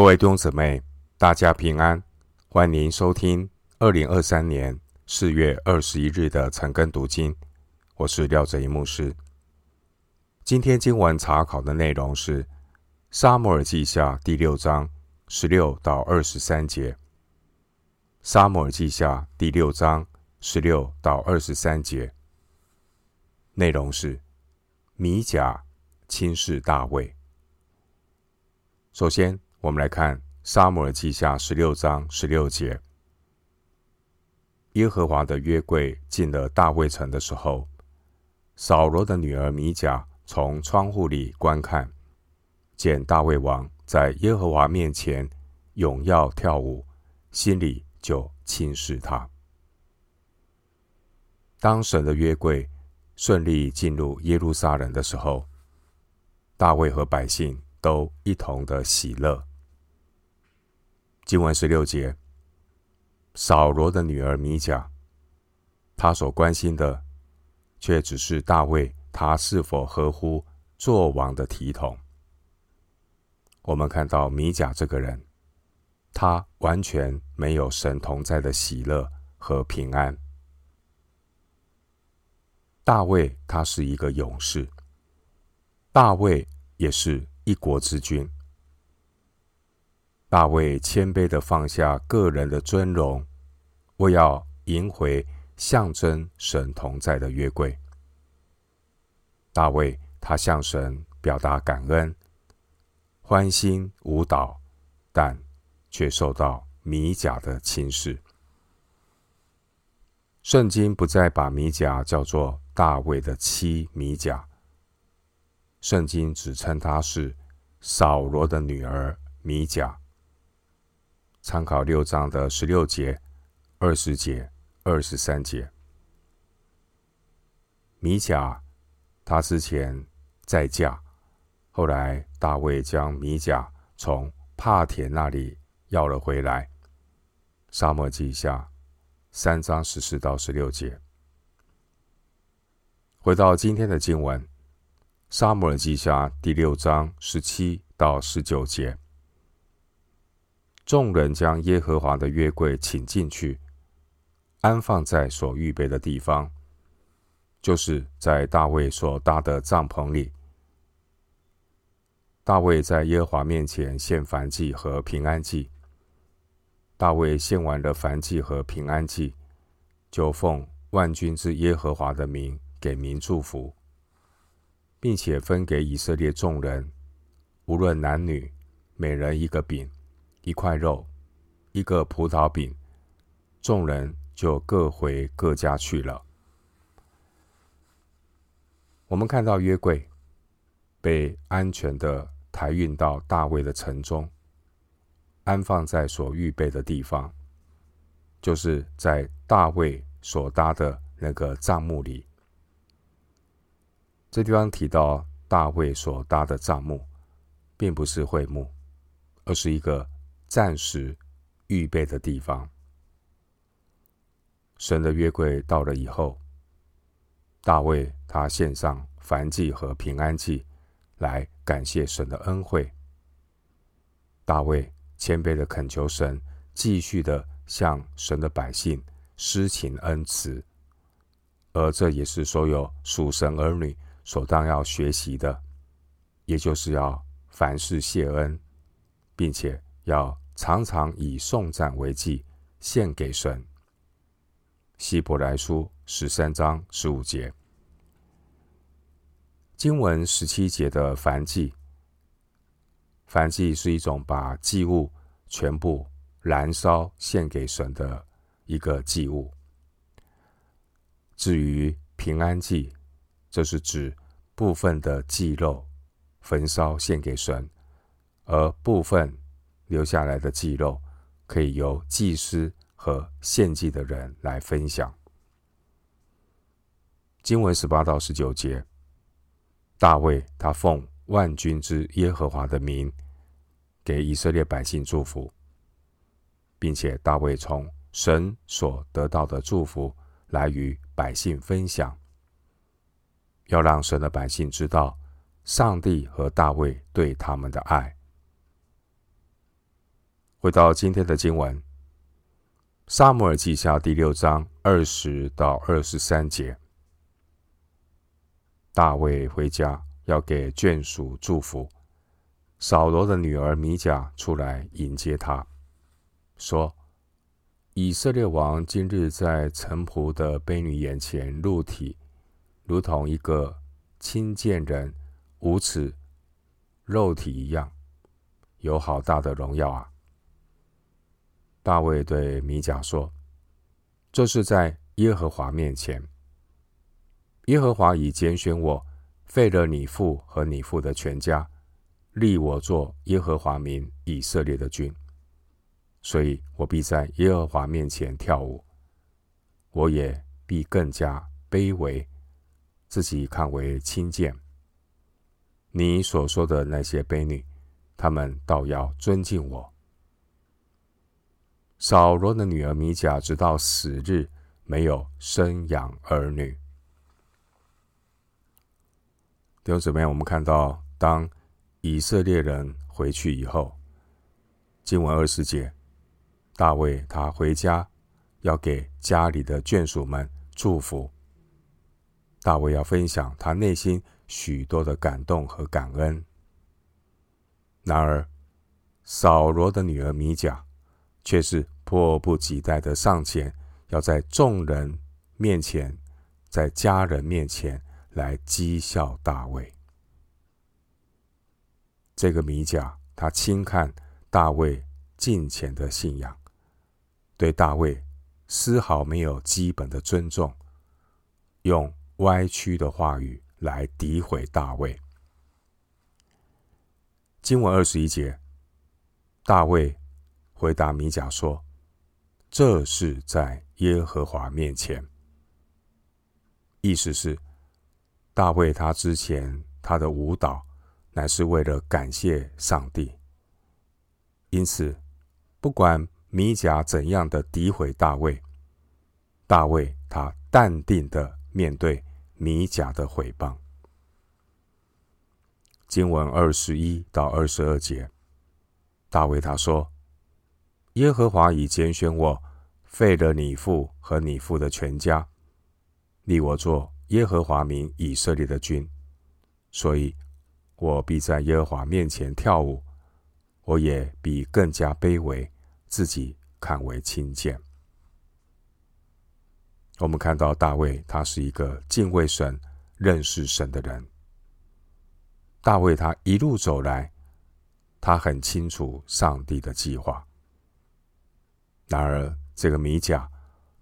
各位弟兄姊妹，大家平安，欢迎收听二零二三年四月二十一日的晨更读经。我是廖哲一牧师。今天经文查考的内容是《撒母耳记下》第六章十六到二十三节。《撒母耳记下》第六章十六到二十三节，内容是米甲轻视大卫。首先，我们来看《撒母耳记下》十六章十六节。耶和华的约柜进了大卫城的时候，扫罗的女儿米甲从窗户里观看，见大卫王在耶和华面前踊跃跳舞，心里就轻视他。当神的约柜顺利进入耶路撒冷的时候，大卫和百姓，都一同的喜乐。经文十六节，扫罗的女儿米甲，她所关心的，却只是大卫他是否合乎做王的体统。我们看到米甲这个人，他完全没有神同在的喜乐和平安。大卫他是一个勇士，大卫也是。一国之君，大卫谦卑地放下个人的尊荣，为要迎回象征神同在的约柜。大卫他向神表达感恩，欢欣舞蹈，但却受到米甲的轻视。圣经不再把米甲叫做大卫的妻米甲，圣经只称她是。扫罗的女儿米甲，参考六章的十六节、二十节、二十三节。米甲，他之前再嫁，后来大卫将米甲从帕田那里要了回来。撒母耳记下三章十四到十六节。回到今天的经文。撒母耳记下第六章十七到十九节，众人将耶和华的约柜请进去，安放在所预备的地方，就是在大卫所搭的帐篷里。大卫在耶和华面前献燔祭和平安祭。大卫献完了燔祭和平安祭，就奉万军之耶和华的名给民祝福。并且分给以色列众人，无论男女，每人一个饼，一块肉，一个葡萄饼。众人就各回各家去了。我们看到约柜被安全的抬运到大卫的城中，安放在所预备的地方，就是在大卫所搭的那个帐幕里。这地方提到大卫所搭的帐幕，并不是会幕，而是一个暂时预备的地方。神的约柜到了以后，大卫他献上燔祭和平安祭，来感谢神的恩惠。大卫谦卑的恳求神，继续的向神的百姓施行恩慈，而这也是所有属神儿女。所当要学习的，也就是要凡事谢恩，并且要常常以颂赞为祭献给神。希伯来书十三章十五节，经文十七节的燔祭，燔祭是一种把祭物全部燃烧献给神的一个祭物。至于平安祭。这是指部分的祭肉焚烧献给神，而部分留下来的祭肉可以由祭司和献祭的人来分享。经文十八到十九节，大卫他奉万军之耶和华的名给以色列百姓祝福，并且大卫从神所得到的祝福来与百姓分享。要让神的百姓知道，上帝和大卫对他们的爱。回到今天的经文，《撒母耳记下》第六章二十到二十三节。大卫回家要给眷属祝福，扫罗的女儿米甲出来迎接他，说：“以色列王今日在臣仆的婢女眼前露体，如同一个轻贱人无耻肉体一样，有好大的荣耀啊！”大卫对米甲说：“这是在耶和华面前，耶和华已拣选我，废了你父和你父的全家，立我做耶和华民以色列的君，所以我必在耶和华面前跳舞，我也必更加卑微，自己看为轻贱。你所说的那些卑女，她们倒要尊敬我。”扫罗的女儿米甲直到死日没有生养儿女。弟兄姊妹，我们看到，当以色列人回去以后，经文二十节，大卫他回家要给家里的眷属们祝福。大卫要分享他内心许多的感动和感恩。然而，扫罗的女儿米甲。却是迫不及待的上前，要在众人面前，在家人面前来讥笑大卫。这个米甲，他轻看大卫敬虔的信仰，对大卫丝毫没有基本的尊重，用歪曲的话语来诋毁大卫。经文二十一节，大卫。回答米甲说：“这是在耶和华面前。”意思是，大卫他之前他的舞蹈乃是为了感谢上帝。因此，不管米甲怎样的诋毁大卫，大卫他淡定的面对米甲的毁谤。经文二十一到二十二节，大卫他说。耶和华已拣选我，废了你父和你父的全家，立我做耶和华民以色列的君，所以，我必在耶和华面前跳舞，我也必更加卑微，自己看为轻贱。我们看到大卫，他是一个敬畏神、认识神的人。大卫他一路走来，他很清楚上帝的计划。然而，这个米甲，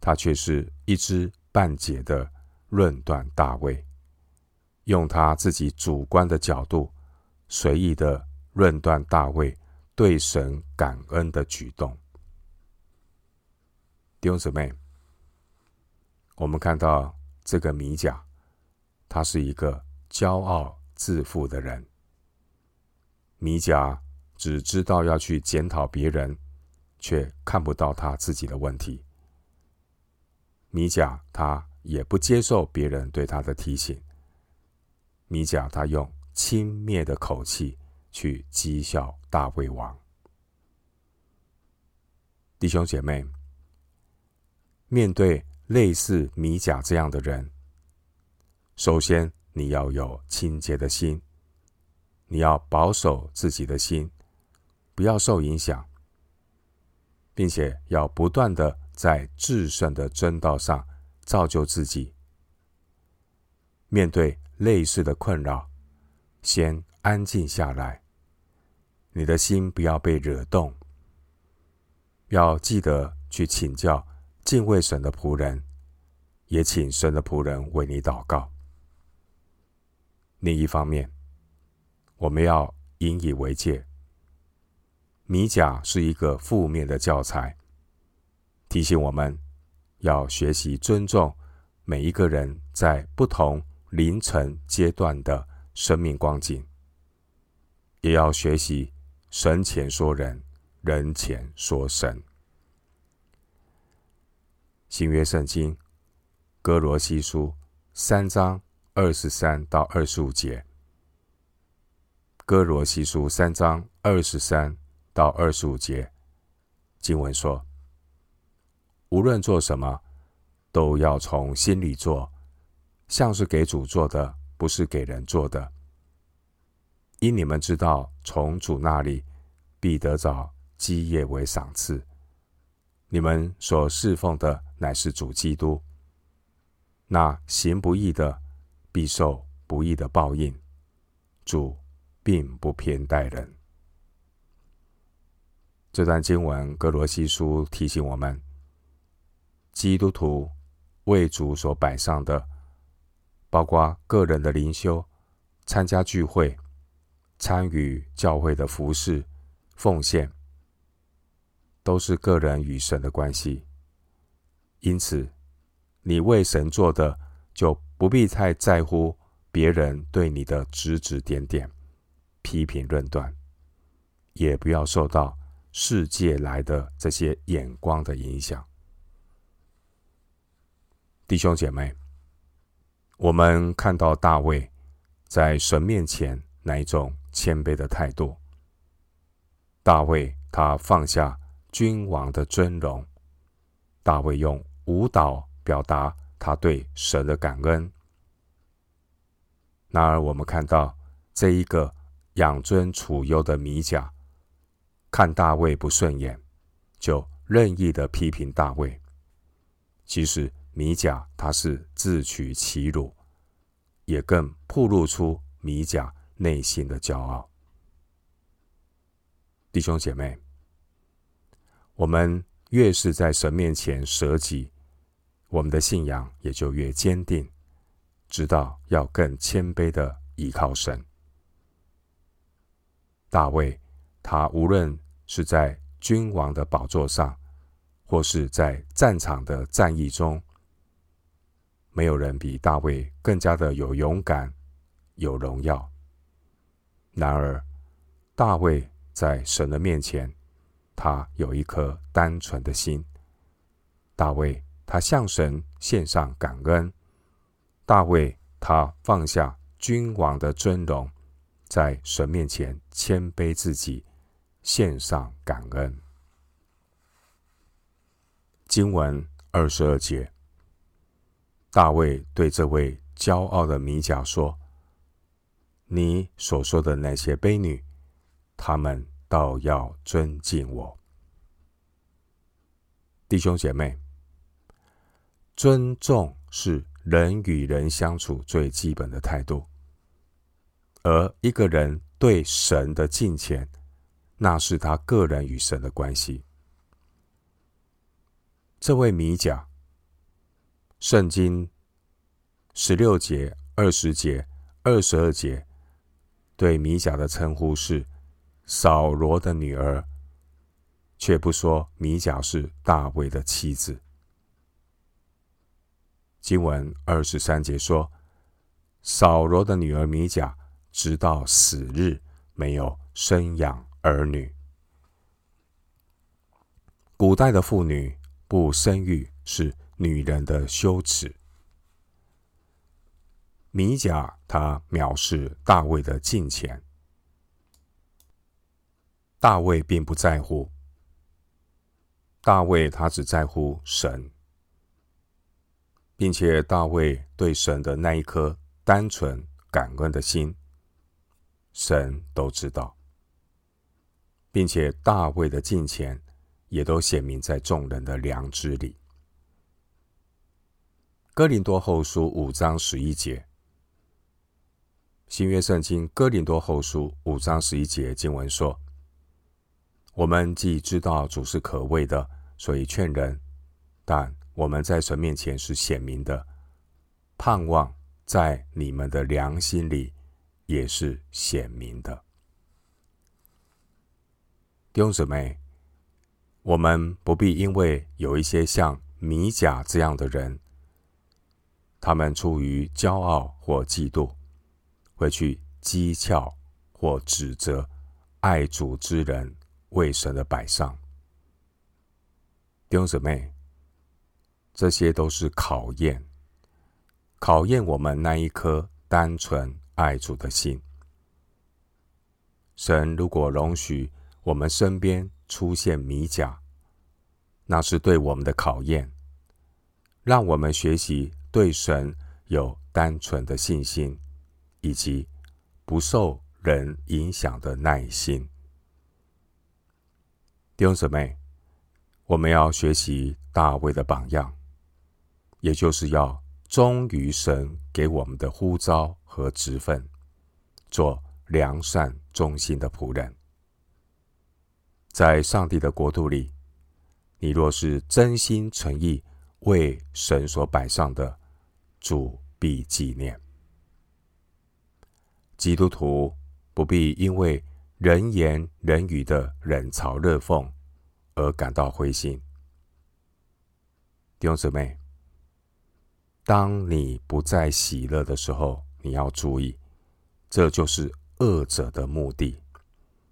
他却是一知半解的论断大卫，用他自己主观的角度，随意的论断大卫对神感恩的举动。弟兄姊妹，我们看到这个米甲，他是一个骄傲自负的人。米甲只知道要去检讨别人。却看不到他自己的问题。米甲他也不接受别人对他的提醒。米甲他用轻蔑的口气去讥笑大卫王。弟兄姐妹，面对类似米甲这样的人，首先你要有清洁的心，你要保守自己的心，不要受影响。并且要不断的在至圣的真道上造就自己。面对类似的困扰，先安静下来，你的心不要被惹动。要记得去请教敬畏神的仆人，也请神的仆人为你祷告。另一方面，我们要引以为戒。米甲是一个负面的教材，提醒我们要学习尊重每一个人在不同凌晨阶段的生命光景，也要学习神前说人，人前说神。新约圣经哥罗西书三章二十三到二十五节，哥罗西书三章二十三。到二十五节经文说：“无论做什么，都要从心里做，像是给主做的，不是给人做的。因你们知道，从主那里必得着基业为赏赐。你们所侍奉的乃是主基督。那行不义的，必受不义的报应。主并不偏待人。”这段经文，格罗西书提醒我们：基督徒为主所摆上的，包括个人的灵修、参加聚会、参与教会的服事、奉献，都是个人与神的关系。因此，你为神做的，就不必太在乎别人对你的指指点点、批评论断，也不要受到。世界来的这些眼光的影响，弟兄姐妹，我们看到大卫在神面前那一种谦卑的态度。大卫他放下君王的尊荣，大卫用舞蹈表达他对神的感恩。然而，我们看到这一个养尊处优的米甲。看大卫不顺眼，就任意的批评大卫。其实米甲他是自取其辱，也更暴露出米甲内心的骄傲。弟兄姐妹，我们越是在神面前舍己，我们的信仰也就越坚定，知道要更谦卑的依靠神。大卫，他无论。是在君王的宝座上，或是在战场的战役中，没有人比大卫更加的有勇敢、有荣耀。然而，大卫在神的面前，他有一颗单纯的心。大卫他向神献上感恩。大卫他放下君王的尊荣，在神面前谦卑自己。献上感恩。经文二十二节，大卫对这位骄傲的米甲说：“你所说的那些婢女，她们倒要尊敬我。”弟兄姐妹，尊重是人与人相处最基本的态度，而一个人对神的敬虔。那是他个人与神的关系。这位米甲，圣经十六节、二十节、二十二节对米甲的称呼是扫罗的女儿，却不说米甲是大卫的妻子。经文二十三节说，扫罗的女儿米甲直到死日没有生养儿女，古代的妇女不生育是女人的羞耻。米甲他藐视大卫的敬虔，大卫并不在乎。大卫他只在乎神，并且大卫对神的那一颗单纯感恩的心，神都知道。并且大卫的敬虔也都显明在众人的良知里。哥林多后书五章十一节，新约圣经哥林多后书五章十一节经文说：“我们既知道主是可畏的，所以劝人；但我们在神面前是显明的，盼望在你们的良心里也是显明的。”弟兄姊妹，我们不必因为有一些像米甲这样的人，他们出于骄傲或嫉妒，会去讥诮或指责爱主之人为神的摆上。弟兄姊妹，这些都是考验，考验我们那一颗单纯爱主的心。神如果容许，我们身边出现米甲那是对我们的考验，让我们学习对神有单纯的信心，以及不受人影响的耐心。弟兄姊妹，我们要学习大卫的榜样，也就是要忠于神给我们的呼召和职分，做良善忠心的仆人。在上帝的国度里，你若是真心诚意为神所摆上的，主必纪念。基督徒不必因为人言人语的冷嘲热讽而感到灰心。弟兄姊妹，当你不再喜乐的时候，你要注意，这就是恶者的目的，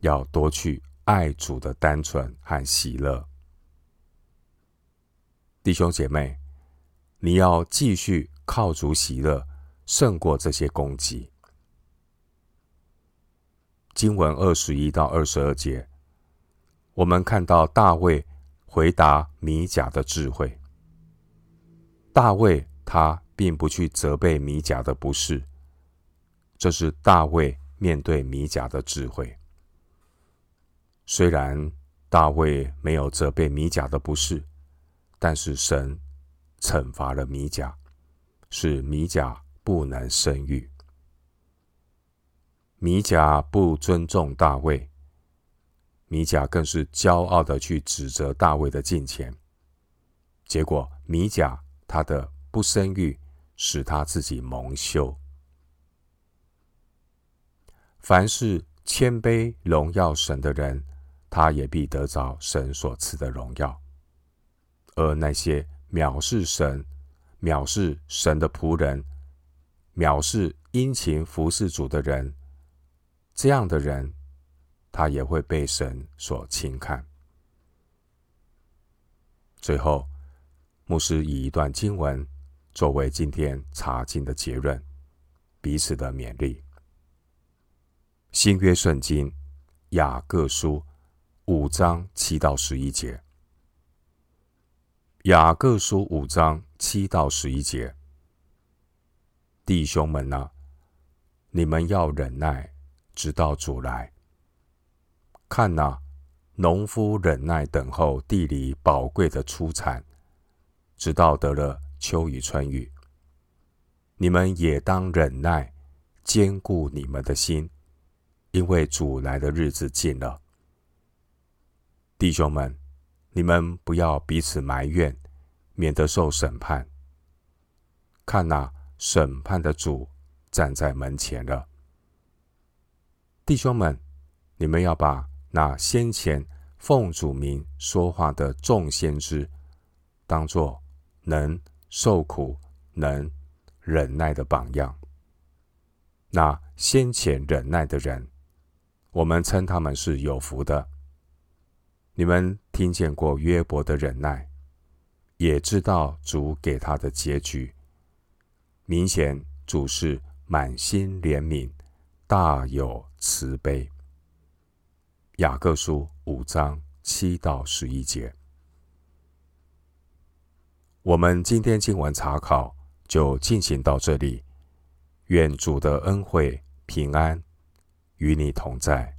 要夺去爱主的单纯和喜乐。弟兄姐妹，你要继续靠主喜乐，胜过这些攻击。经文二十一到二十二节，我们看到大卫回答米甲的智慧。大卫他并不去责备米甲的不是，这是大卫面对米甲的智慧。虽然大卫没有责备米甲的不是，但是神惩罚了米甲，使米甲不能生育。米甲不尊重大卫，米甲更是骄傲的去指责大卫的近前，结果米甲他的不生育，使他自己蒙羞。凡是谦卑荣耀神的人，他也必得着神所赐的荣耀；而那些藐视神、藐视神的仆人、藐视殷勤服侍主的人，这样的人，他也会被神所轻看。最后，牧师以一段经文作为今天查经的结论，彼此的勉励。新约圣经雅各书五章七到十一节。雅各书五章七到十一节，弟兄们呐、啊，你们要忍耐。直到主来，看呐，农夫忍耐等候地里宝贵的出产，直到得了秋雨春雨。你们也当忍耐，坚固你们的心，因为主来的日子近了。弟兄们，你们不要彼此埋怨，免得受审判。看哪，审判的主站在门前了。弟兄们，你们要把那先前奉主名说话的众先知，当作能受苦、能忍耐的榜样。那先前忍耐的人，我们称他们是有福的。你们听见过约伯的忍耐，也知道主给他的结局。明显主是满心怜悯。大有慈悲。雅各书五章七到十一节，我们今天经文查考就进行到这里。愿主的恩惠平安与你同在。